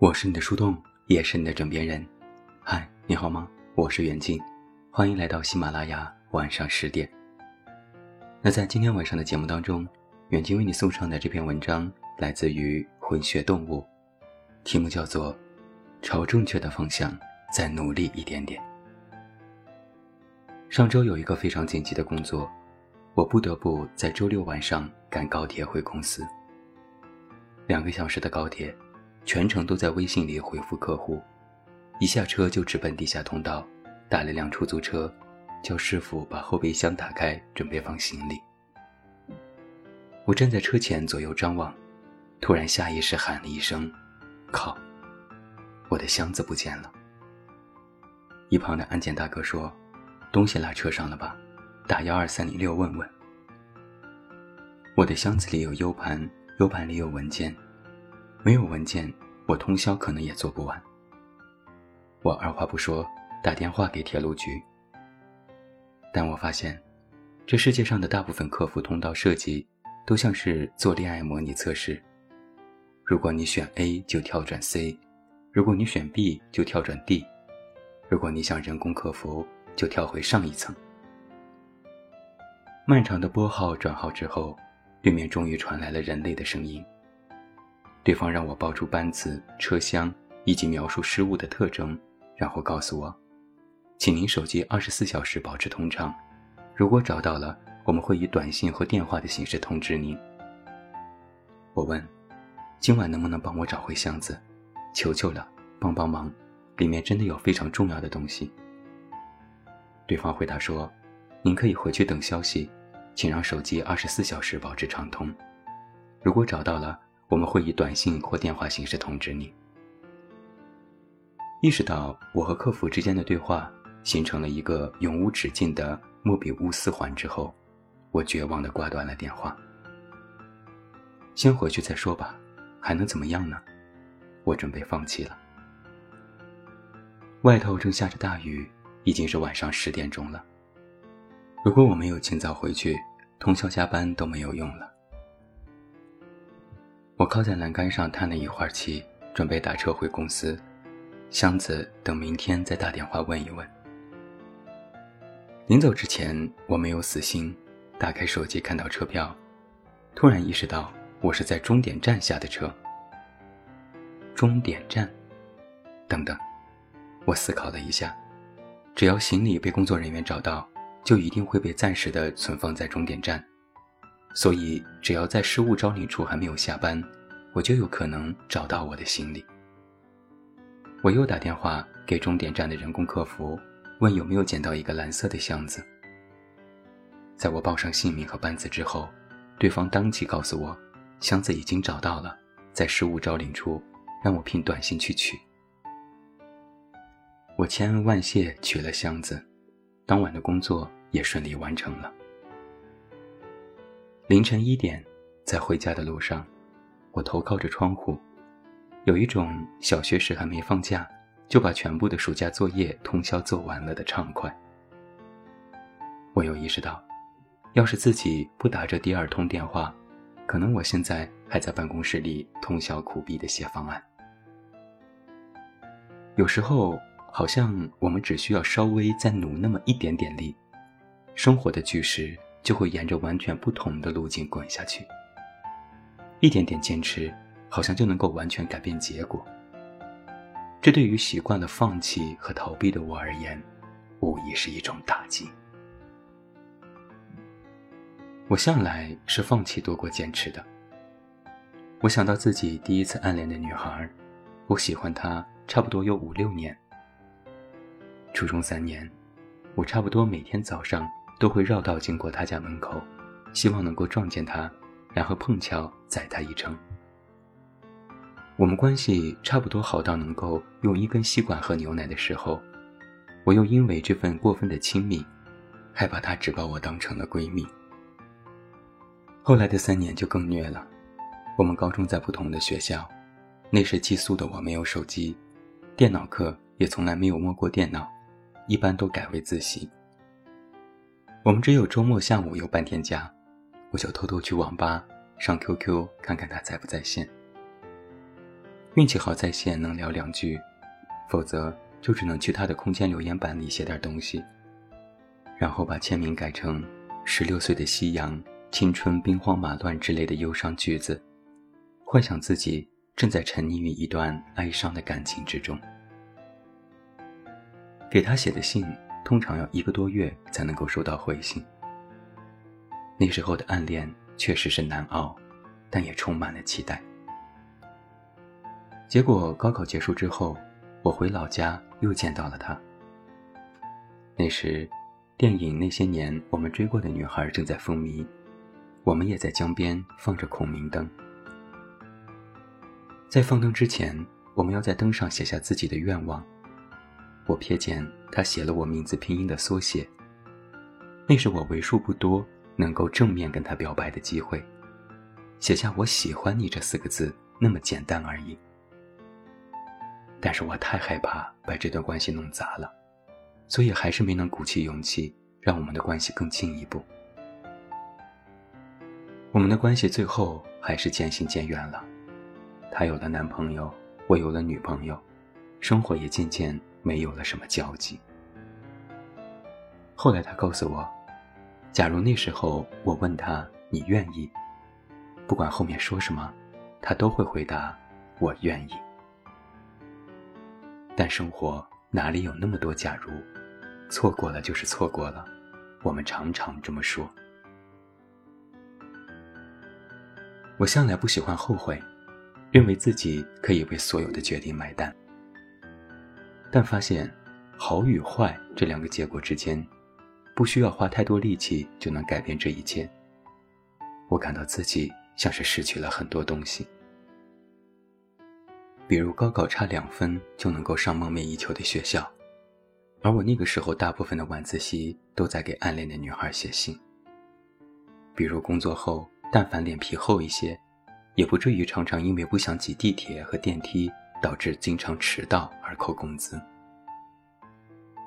我是你的树洞，也是你的枕边人。嗨，你好吗？我是袁静，欢迎来到喜马拉雅晚上十点。那在今天晚上的节目当中，远近为你送上的这篇文章来自于混血动物，题目叫做《朝正确的方向再努力一点点》。上周有一个非常紧急的工作，我不得不在周六晚上赶高铁回公司。两个小时的高铁。全程都在微信里回复客户，一下车就直奔地下通道，打了辆出租车，叫师傅把后备箱打开，准备放行李。我站在车前左右张望，突然下意识喊了一声：“靠！”我的箱子不见了。一旁的安检大哥说：“东西落车上了吧？打幺二三零六问问。”我的箱子里有 U 盘，U 盘里有文件。没有文件，我通宵可能也做不完。我二话不说打电话给铁路局，但我发现，这世界上的大部分客服通道设计都像是做恋爱模拟测试。如果你选 A 就跳转 C，如果你选 B 就跳转 D，如果你想人工客服就跳回上一层。漫长的拨号转号之后，对面终于传来了人类的声音。对方让我报出班次、车厢以及描述失误的特征，然后告诉我，请您手机二十四小时保持通畅，如果找到了，我们会以短信或电话的形式通知您。我问，今晚能不能帮我找回箱子？求求了，帮帮忙，里面真的有非常重要的东西。对方回答说，您可以回去等消息，请让手机二十四小时保持畅通，如果找到了。我们会以短信或电话形式通知你。意识到我和客服之间的对话形成了一个永无止境的莫比乌斯环之后，我绝望地挂断了电话。先回去再说吧，还能怎么样呢？我准备放弃了。外头正下着大雨，已经是晚上十点钟了。如果我没有尽早回去，通宵加班都没有用了。我靠在栏杆上叹了一会儿气，准备打车回公司。箱子等明天再打电话问一问。临走之前，我没有死心，打开手机看到车票，突然意识到我是在终点站下的车。终点站，等等，我思考了一下，只要行李被工作人员找到，就一定会被暂时的存放在终点站。所以，只要在失物招领处还没有下班，我就有可能找到我的行李。我又打电话给终点站的人工客服，问有没有捡到一个蓝色的箱子。在我报上姓名和班次之后，对方当即告诉我，箱子已经找到了，在失物招领处，让我凭短信去取。我千恩万谢取了箱子，当晚的工作也顺利完成了。凌晨一点，在回家的路上，我头靠着窗户，有一种小学时还没放假就把全部的暑假作业通宵做完了的畅快。我又意识到，要是自己不打这第二通电话，可能我现在还在办公室里通宵苦逼的写方案。有时候，好像我们只需要稍微再努那么一点点力，生活的巨石。就会沿着完全不同的路径滚下去。一点点坚持，好像就能够完全改变结果。这对于习惯了放弃和逃避的我而言，无疑是一种打击。我向来是放弃多过坚持的。我想到自己第一次暗恋的女孩，我喜欢她差不多有五六年。初中三年，我差不多每天早上。都会绕道经过他家门口，希望能够撞见他，然后碰巧载他一程。我们关系差不多好到能够用一根吸管喝牛奶的时候，我又因为这份过分的亲密，害怕他只把我当成了闺蜜。后来的三年就更虐了，我们高中在不同的学校，那时寄宿的我没有手机，电脑课也从来没有摸过电脑，一般都改为自习。我们只有周末下午有半天假，我就偷偷去网吧上 QQ 看看他在不在线。运气好在线能聊两句，否则就只能去他的空间留言板里写点东西，然后把签名改成“十六岁的夕阳，青春兵荒马乱”之类的忧伤句子，幻想自己正在沉溺于一段哀伤的感情之中。给他写的信通常要一个多月才能够收到回信。那时候的暗恋确实是难熬，但也充满了期待。结果高考结束之后，我回老家又见到了他。那时，电影《那些年我们追过的女孩》正在风靡，我们也在江边放着孔明灯。在放灯之前，我们要在灯上写下自己的愿望。我瞥见他写了我名字拼音的缩写，那是我为数不多能够正面跟他表白的机会，写下“我喜欢你”这四个字那么简单而已。但是我太害怕把这段关系弄砸了，所以还是没能鼓起勇气让我们的关系更进一步。我们的关系最后还是渐行渐远了，她有了男朋友，我有了女朋友，生活也渐渐没有了什么交集。后来他告诉我，假如那时候我问他你愿意，不管后面说什么，他都会回答我愿意。但生活哪里有那么多假如？错过了就是错过了，我们常常这么说。我向来不喜欢后悔，认为自己可以为所有的决定买单。但发现，好与坏这两个结果之间，不需要花太多力气就能改变这一切。我感到自己像是失去了很多东西。比如高考差两分就能够上梦寐以求的学校，而我那个时候大部分的晚自习都在给暗恋的女孩写信。比如工作后，但凡脸皮厚一些，也不至于常常因为不想挤地铁和电梯导致经常迟到而扣工资。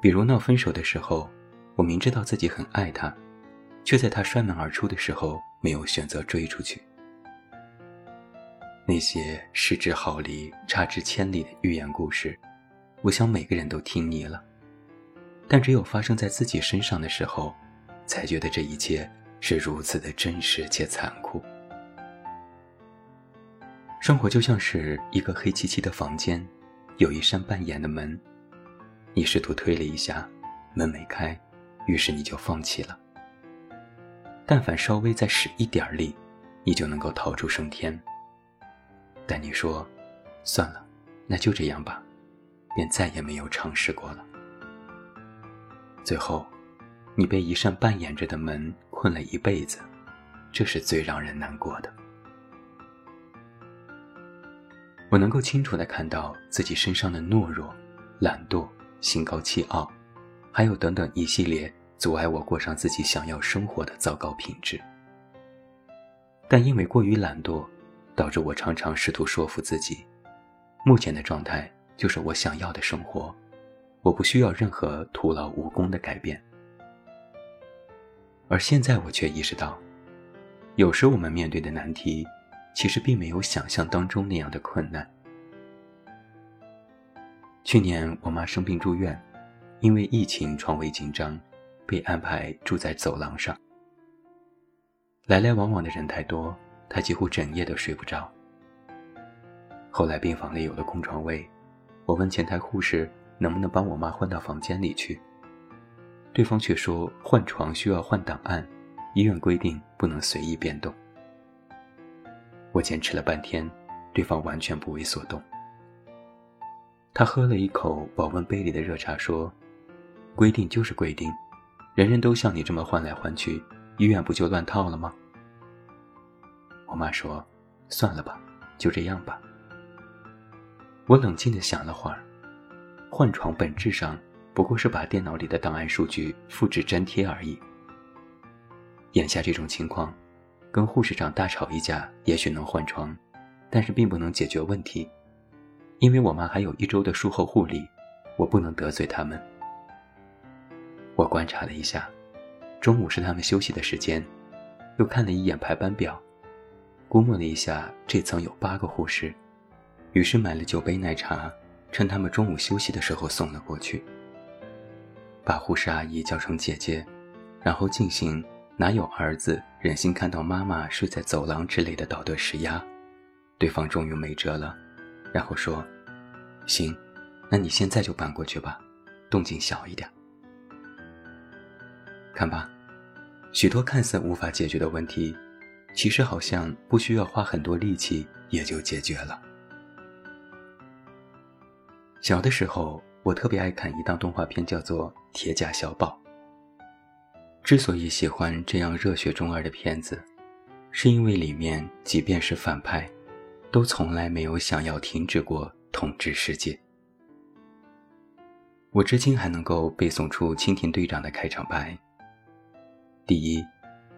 比如闹分手的时候，我明知道自己很爱他，却在他摔门而出的时候没有选择追出去。那些失之毫厘、差之千里的寓言故事，我想每个人都听腻了。但只有发生在自己身上的时候，才觉得这一切是如此的真实且残酷。生活就像是一个黑漆漆的房间，有一扇半掩的门，你试图推了一下，门没开，于是你就放弃了。但凡稍微再使一点力，你就能够逃出升天。但你说，算了，那就这样吧，便再也没有尝试过了。最后，你被一扇半掩着的门困了一辈子，这是最让人难过的。我能够清楚的看到自己身上的懦弱、懒惰、心高气傲，还有等等一系列阻碍我过上自己想要生活的糟糕品质。但因为过于懒惰。导致我常常试图说服自己，目前的状态就是我想要的生活，我不需要任何徒劳无功的改变。而现在我却意识到，有时我们面对的难题，其实并没有想象当中那样的困难。去年我妈生病住院，因为疫情床位紧张，被安排住在走廊上，来来往往的人太多。他几乎整夜都睡不着。后来病房里有了空床位，我问前台护士能不能帮我妈换到房间里去，对方却说换床需要换档案，医院规定不能随意变动。我坚持了半天，对方完全不为所动。他喝了一口保温杯里的热茶，说：“规定就是规定，人人都像你这么换来换去，医院不就乱套了吗？”我妈说：“算了吧，就这样吧。”我冷静地想了会儿，换床本质上不过是把电脑里的档案数据复制粘贴而已。眼下这种情况，跟护士长大吵一架也许能换床，但是并不能解决问题，因为我妈还有一周的术后护理，我不能得罪他们。我观察了一下，中午是他们休息的时间，又看了一眼排班表。估摸了一下，这层有八个护士，于是买了九杯奶茶，趁他们中午休息的时候送了过去。把护士阿姨叫成姐姐，然后进行哪有儿子忍心看到妈妈睡在走廊之类的道德施压，对方终于没辙了，然后说：“行，那你现在就搬过去吧，动静小一点。”看吧，许多看似无法解决的问题，其实好像不需要花很多力气也就解决了。小的时候。我特别爱看一档动画片，叫做《铁甲小宝》。之所以喜欢这样热血中二的片子，是因为里面即便是反派，都从来没有想要停止过统治世界。我至今还能够背诵出蜻蜓队长的开场白：第一，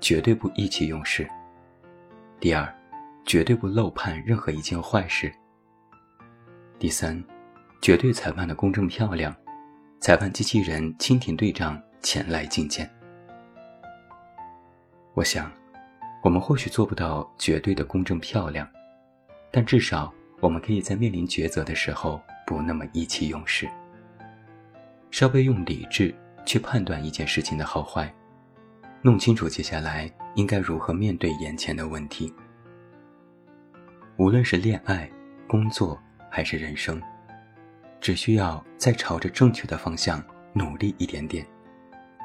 绝对不意气用事；第二，绝对不漏判任何一件坏事；第三。绝对裁判的公正漂亮，裁判机器人蜻蜓队长前来觐见。我想，我们或许做不到绝对的公正漂亮，但至少我们可以在面临抉择的时候不那么意气用事，稍微用理智去判断一件事情的好坏，弄清楚接下来应该如何面对眼前的问题。无论是恋爱、工作还是人生。只需要再朝着正确的方向努力一点点，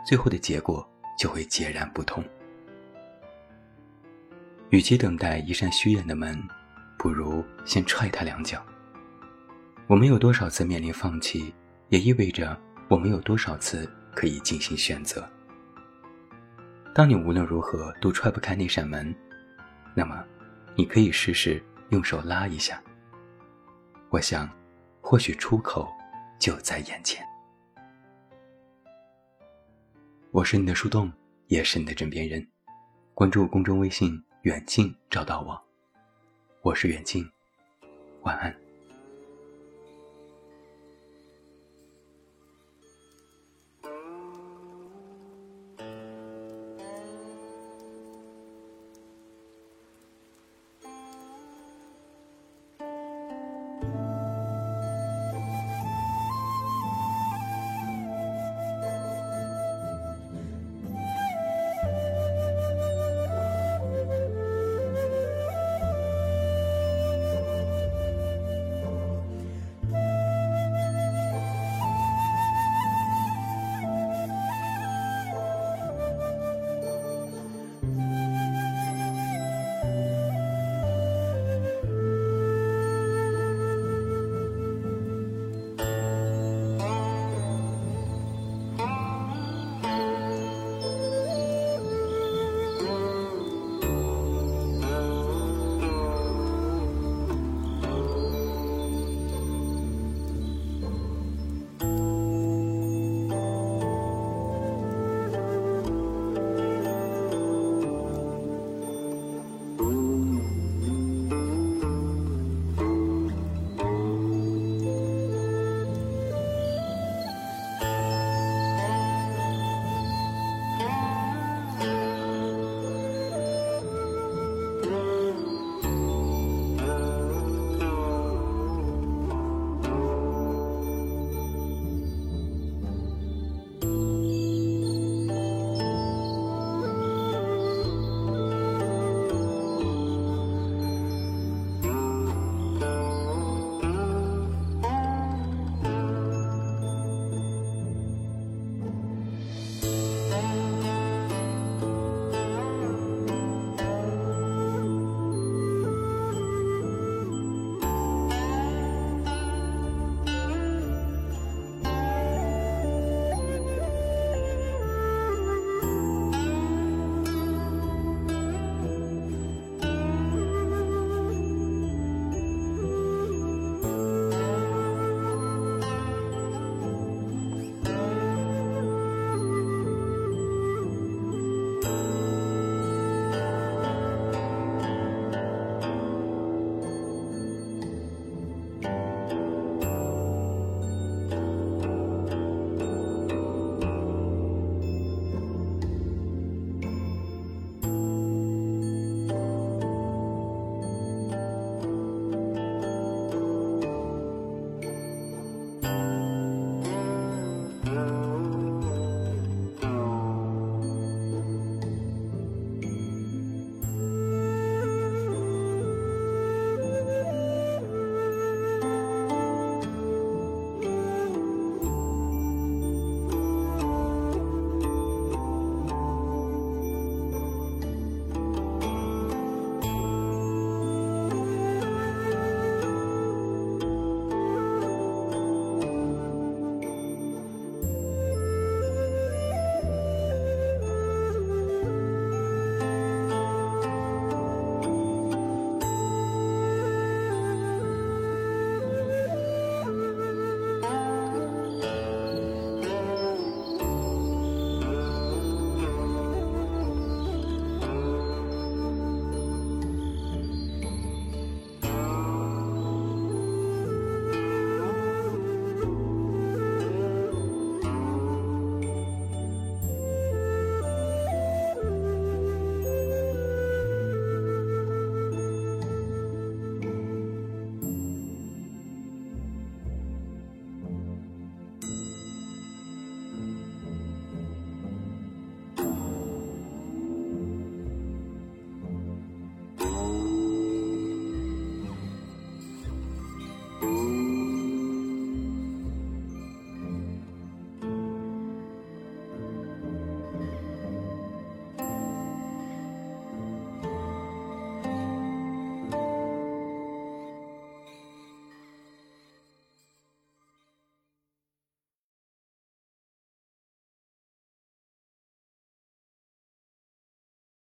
最后的结果就会截然不同。与其等待一扇虚掩的门，不如先踹他两脚。我们有多少次面临放弃，也意味着我们有多少次可以进行选择。当你无论如何都踹不开那扇门，那么，你可以试试用手拉一下。我想。或许出口就在眼前。我是你的树洞，也是你的枕边人。关注公众微信“远近”，找到我。我是远近，晚安。